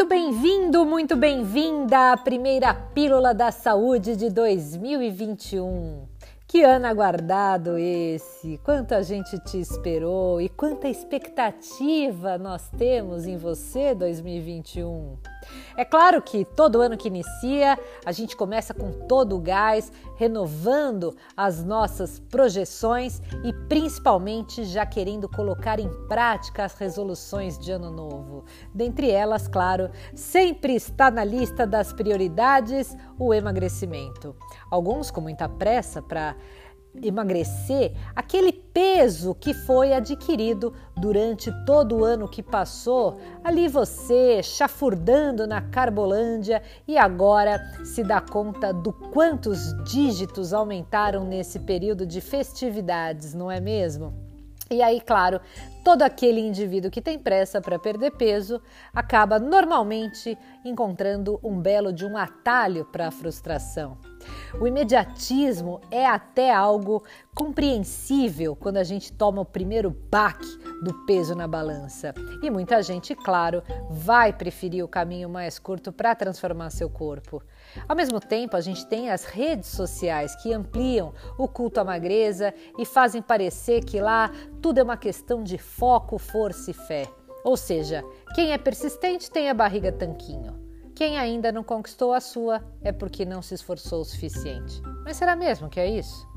muito bem-vindo, muito bem-vinda à primeira Pílula da Saúde de 2021. Que ano aguardado esse! Quanta gente te esperou e quanta expectativa nós temos em você 2021. É claro que todo ano que inicia, a gente começa com todo o gás, renovando as nossas projeções e principalmente já querendo colocar em prática as resoluções de ano novo. Dentre elas, claro, sempre está na lista das prioridades o emagrecimento. Alguns com muita pressa para emagrecer aquele peso que foi adquirido durante todo o ano que passou. Ali você chafurdando na Carbolândia e agora se dá conta do quantos dígitos aumentaram nesse período de festividades, não é mesmo? E aí, claro, todo aquele indivíduo que tem pressa para perder peso acaba normalmente encontrando um belo de um atalho para a frustração. O imediatismo é até algo compreensível quando a gente toma o primeiro baque do peso na balança. E muita gente, claro, vai preferir o caminho mais curto para transformar seu corpo. Ao mesmo tempo, a gente tem as redes sociais que ampliam o culto à magreza e fazem parecer que lá tudo é uma questão de foco, força e fé. Ou seja, quem é persistente tem a barriga tanquinho. Quem ainda não conquistou a sua é porque não se esforçou o suficiente. Mas será mesmo que é isso?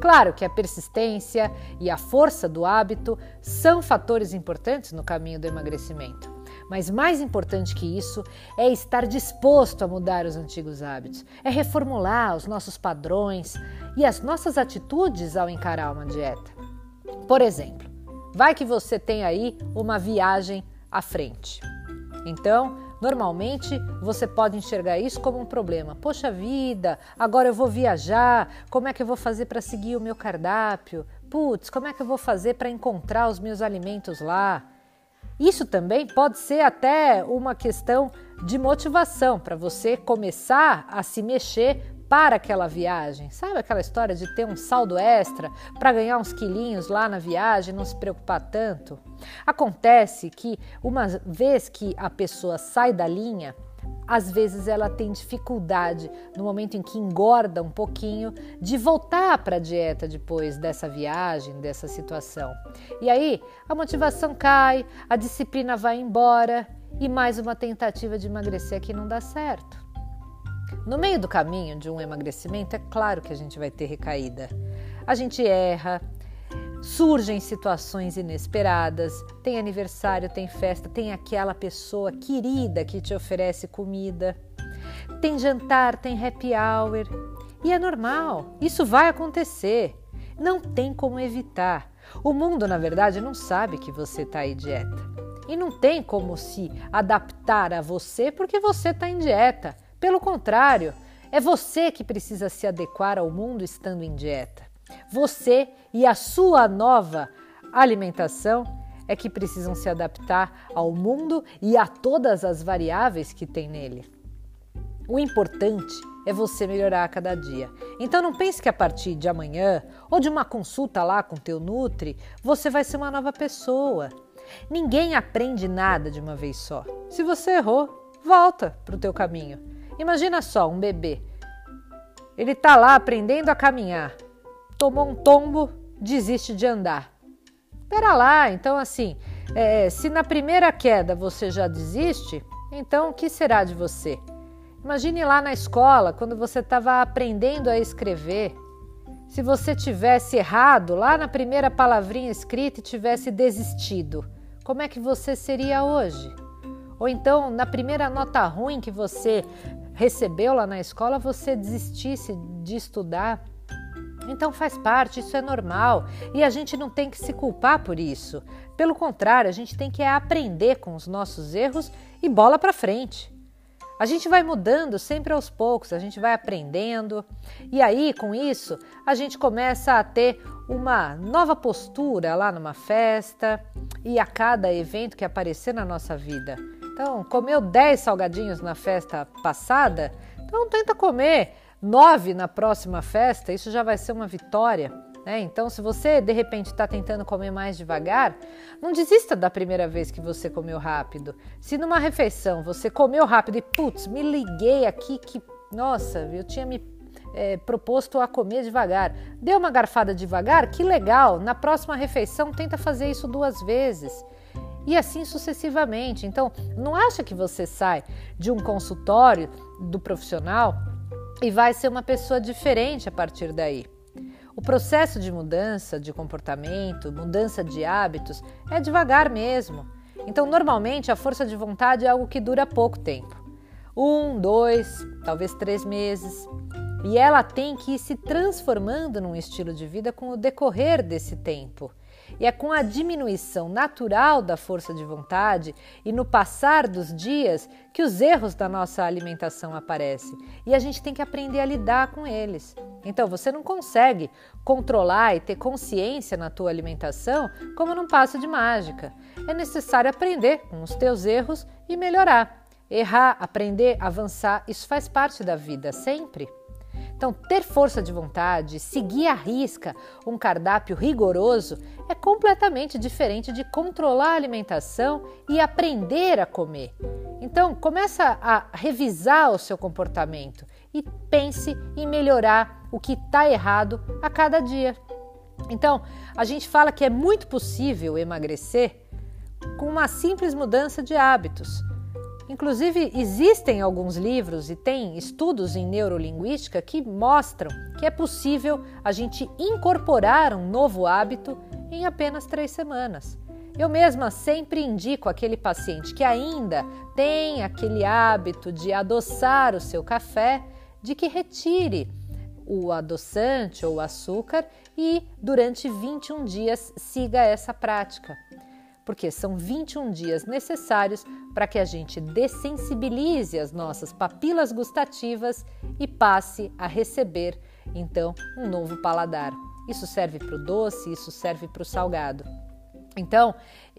Claro que a persistência e a força do hábito são fatores importantes no caminho do emagrecimento. Mas mais importante que isso é estar disposto a mudar os antigos hábitos, é reformular os nossos padrões e as nossas atitudes ao encarar uma dieta. Por exemplo, vai que você tem aí uma viagem à frente. Então, Normalmente você pode enxergar isso como um problema. Poxa vida, agora eu vou viajar, como é que eu vou fazer para seguir o meu cardápio? Putz, como é que eu vou fazer para encontrar os meus alimentos lá? Isso também pode ser até uma questão de motivação para você começar a se mexer para aquela viagem. Sabe aquela história de ter um saldo extra para ganhar uns quilinhos lá na viagem, não se preocupar tanto? Acontece que uma vez que a pessoa sai da linha, às vezes ela tem dificuldade no momento em que engorda um pouquinho de voltar para a dieta depois dessa viagem, dessa situação. E aí a motivação cai, a disciplina vai embora e mais uma tentativa de emagrecer que não dá certo. No meio do caminho de um emagrecimento, é claro que a gente vai ter recaída. A gente erra, surgem situações inesperadas, tem aniversário, tem festa, tem aquela pessoa querida que te oferece comida, tem jantar, tem happy hour. E é normal, isso vai acontecer. Não tem como evitar. O mundo, na verdade, não sabe que você está em dieta. E não tem como se adaptar a você porque você está em dieta. Pelo contrário, é você que precisa se adequar ao mundo estando em dieta. Você e a sua nova alimentação é que precisam se adaptar ao mundo e a todas as variáveis que tem nele. O importante é você melhorar a cada dia. Então não pense que a partir de amanhã ou de uma consulta lá com teu nutri, você vai ser uma nova pessoa. Ninguém aprende nada de uma vez só. Se você errou, volta para o teu caminho. Imagina só um bebê. Ele está lá aprendendo a caminhar, tomou um tombo, desiste de andar. Espera lá, então assim, é, se na primeira queda você já desiste, então o que será de você? Imagine lá na escola, quando você estava aprendendo a escrever. Se você tivesse errado lá na primeira palavrinha escrita e tivesse desistido, como é que você seria hoje? Ou então, na primeira nota ruim que você recebeu lá na escola, você desistisse de estudar. Então faz parte, isso é normal e a gente não tem que se culpar por isso. Pelo contrário, a gente tem que aprender com os nossos erros e bola para frente. A gente vai mudando sempre aos poucos, a gente vai aprendendo e aí com isso a gente começa a ter uma nova postura lá numa festa e a cada evento que aparecer na nossa vida. Então, comeu 10 salgadinhos na festa passada, então tenta comer 9 na próxima festa, isso já vai ser uma vitória. Né? Então, se você de repente está tentando comer mais devagar, não desista da primeira vez que você comeu rápido. Se numa refeição você comeu rápido e putz, me liguei aqui que, nossa, eu tinha me é, proposto a comer devagar. Deu uma garfada devagar, que legal. Na próxima refeição, tenta fazer isso duas vezes. E assim sucessivamente. Então, não acha que você sai de um consultório do profissional e vai ser uma pessoa diferente a partir daí. O processo de mudança de comportamento, mudança de hábitos, é devagar mesmo. Então, normalmente, a força de vontade é algo que dura pouco tempo um, dois, talvez três meses. E ela tem que ir se transformando num estilo de vida com o decorrer desse tempo. E é com a diminuição natural da força de vontade e no passar dos dias que os erros da nossa alimentação aparecem. E a gente tem que aprender a lidar com eles. Então você não consegue controlar e ter consciência na tua alimentação como num passo de mágica. É necessário aprender com os teus erros e melhorar. Errar, aprender, avançar, isso faz parte da vida sempre. Então, ter força de vontade, seguir à risca um cardápio rigoroso é completamente diferente de controlar a alimentação e aprender a comer. Então, começa a revisar o seu comportamento e pense em melhorar o que está errado a cada dia. Então, a gente fala que é muito possível emagrecer com uma simples mudança de hábitos. Inclusive, existem alguns livros e tem estudos em neurolinguística que mostram que é possível a gente incorporar um novo hábito em apenas três semanas. Eu mesma sempre indico aquele paciente que ainda tem aquele hábito de adoçar o seu café, de que retire o adoçante ou o açúcar e durante 21 dias siga essa prática porque são 21 dias necessários para que a gente dessensibilize as nossas papilas gustativas e passe a receber então um novo paladar. Isso serve para o doce, isso serve para o salgado. Então,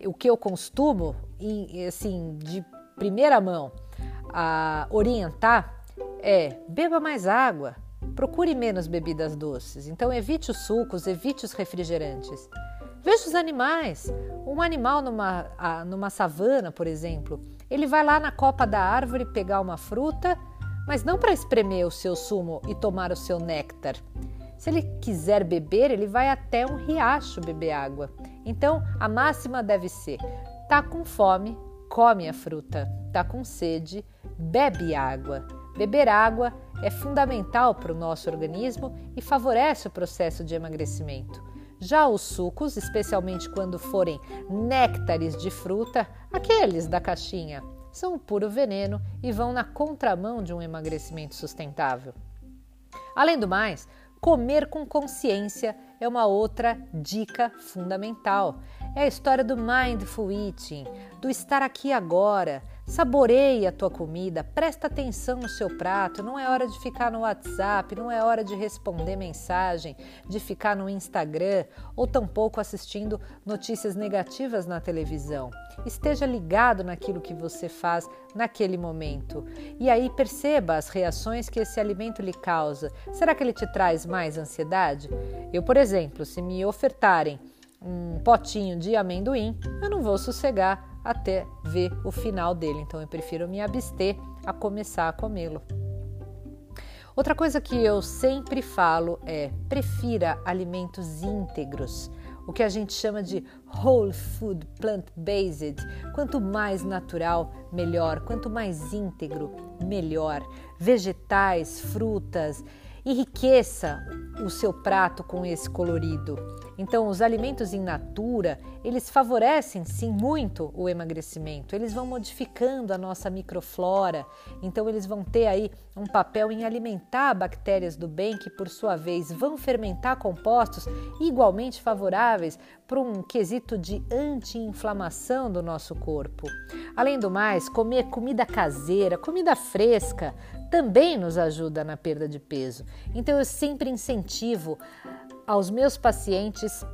o que eu costumo, assim, de primeira mão, orientar é beba mais água, procure menos bebidas doces. Então, evite os sucos, evite os refrigerantes. Veja os animais. Um animal numa, numa savana, por exemplo, ele vai lá na copa da árvore pegar uma fruta, mas não para espremer o seu sumo e tomar o seu néctar. Se ele quiser beber, ele vai até um riacho beber água. Então, a máxima deve ser: tá com fome, come a fruta, tá com sede, bebe água. Beber água é fundamental para o nosso organismo e favorece o processo de emagrecimento. Já os sucos, especialmente quando forem néctares de fruta, aqueles da caixinha, são o puro veneno e vão na contramão de um emagrecimento sustentável. Além do mais, comer com consciência é uma outra dica fundamental. É a história do mindful eating, do estar aqui agora, Saboreie a tua comida, presta atenção no seu prato. Não é hora de ficar no WhatsApp, não é hora de responder mensagem, de ficar no Instagram ou tampouco assistindo notícias negativas na televisão. Esteja ligado naquilo que você faz naquele momento. E aí perceba as reações que esse alimento lhe causa. Será que ele te traz mais ansiedade? Eu, por exemplo, se me ofertarem um potinho de amendoim, eu não vou sossegar até ver o final dele. Então eu prefiro me abster a começar a comê-lo. Outra coisa que eu sempre falo é: prefira alimentos íntegros, o que a gente chama de whole food plant-based. Quanto mais natural, melhor. Quanto mais íntegro, melhor. Vegetais, frutas, enriqueça o seu prato com esse colorido. Então, os alimentos in natura, eles favorecem sim muito o emagrecimento. Eles vão modificando a nossa microflora. Então, eles vão ter aí um papel em alimentar bactérias do bem que, por sua vez, vão fermentar compostos igualmente favoráveis para um quesito de anti-inflamação do nosso corpo. Além do mais, comer comida caseira, comida fresca, também nos ajuda na perda de peso. Então eu sempre incentivo aos meus pacientes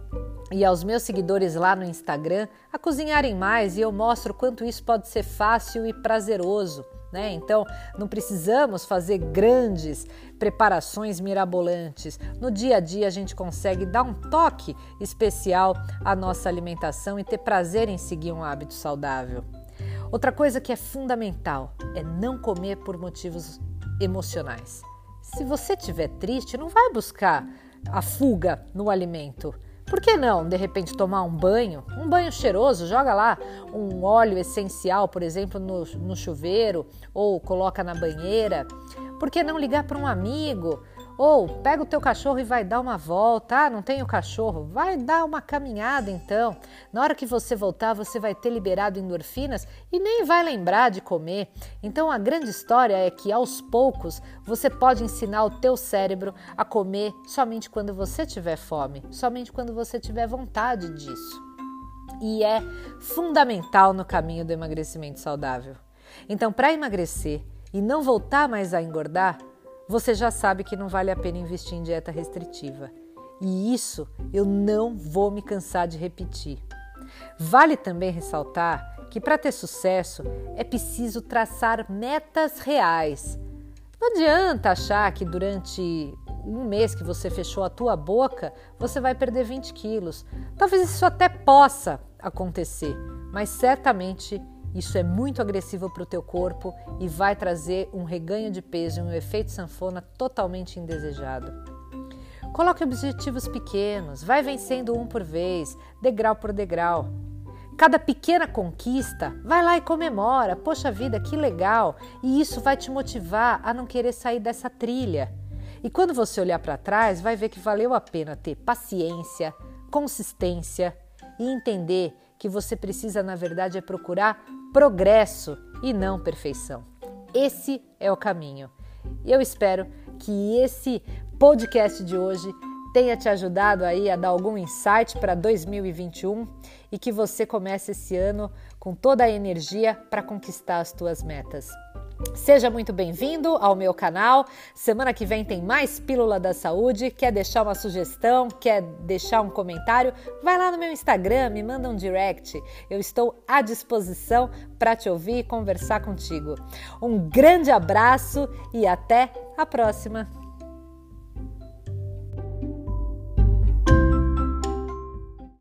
e aos meus seguidores lá no Instagram a cozinharem mais e eu mostro quanto isso pode ser fácil e prazeroso. né? Então, não precisamos fazer grandes preparações mirabolantes. No dia a dia, a gente consegue dar um toque especial à nossa alimentação e ter prazer em seguir um hábito saudável. Outra coisa que é fundamental é não comer por motivos emocionais. Se você estiver triste, não vai buscar a fuga no alimento. Por que não, de repente, tomar um banho? Um banho cheiroso, joga lá um óleo essencial, por exemplo, no, no chuveiro ou coloca na banheira. Por que não ligar para um amigo? Ou pega o teu cachorro e vai dar uma volta. Ah, não tenho cachorro. Vai dar uma caminhada então. Na hora que você voltar, você vai ter liberado endorfinas e nem vai lembrar de comer. Então a grande história é que aos poucos você pode ensinar o teu cérebro a comer somente quando você tiver fome, somente quando você tiver vontade disso. E é fundamental no caminho do emagrecimento saudável. Então, para emagrecer e não voltar mais a engordar, você já sabe que não vale a pena investir em dieta restritiva. E isso eu não vou me cansar de repetir. Vale também ressaltar que para ter sucesso é preciso traçar metas reais. Não adianta achar que durante um mês que você fechou a tua boca, você vai perder 20 quilos. Talvez isso até possa acontecer, mas certamente isso é muito agressivo para o teu corpo e vai trazer um reganho de peso e um efeito sanfona totalmente indesejado. Coloque objetivos pequenos, vai vencendo um por vez, degrau por degrau. Cada pequena conquista, vai lá e comemora. Poxa vida, que legal! E isso vai te motivar a não querer sair dessa trilha. E quando você olhar para trás, vai ver que valeu a pena ter paciência, consistência e entender que você precisa, na verdade, é procurar progresso e não perfeição. Esse é o caminho. Eu espero que esse podcast de hoje tenha te ajudado aí a dar algum insight para 2021 e que você comece esse ano com toda a energia para conquistar as tuas metas. Seja muito bem-vindo ao meu canal. Semana que vem tem mais Pílula da Saúde. Quer deixar uma sugestão? Quer deixar um comentário? Vai lá no meu Instagram, me manda um direct. Eu estou à disposição para te ouvir e conversar contigo. Um grande abraço e até a próxima!